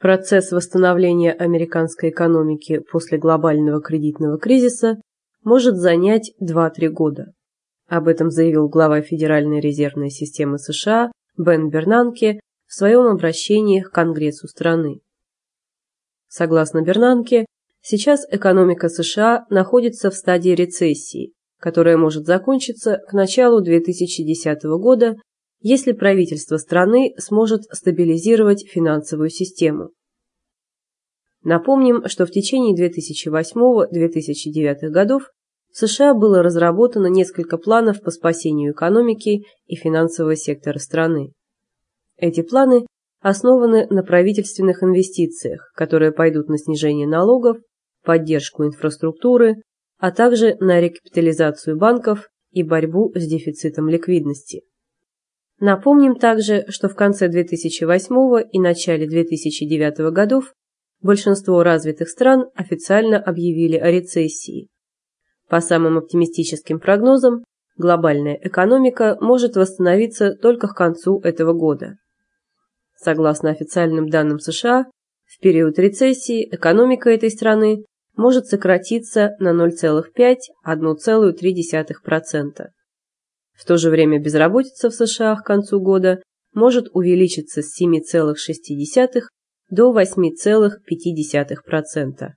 Процесс восстановления американской экономики после глобального кредитного кризиса может занять 2-3 года. Об этом заявил глава Федеральной резервной системы США Бен Бернанке в своем обращении к Конгрессу страны. Согласно Бернанке, сейчас экономика США находится в стадии рецессии, которая может закончиться к началу 2010 года если правительство страны сможет стабилизировать финансовую систему. Напомним, что в течение 2008-2009 годов в США было разработано несколько планов по спасению экономики и финансового сектора страны. Эти планы основаны на правительственных инвестициях, которые пойдут на снижение налогов, поддержку инфраструктуры, а также на рекапитализацию банков и борьбу с дефицитом ликвидности. Напомним также, что в конце 2008 и начале 2009 годов большинство развитых стран официально объявили о рецессии. По самым оптимистическим прогнозам, глобальная экономика может восстановиться только к концу этого года. Согласно официальным данным США, в период рецессии экономика этой страны может сократиться на 0,5-1,3%. В то же время безработица в США к концу года может увеличиться с 7,6 до 8,5%.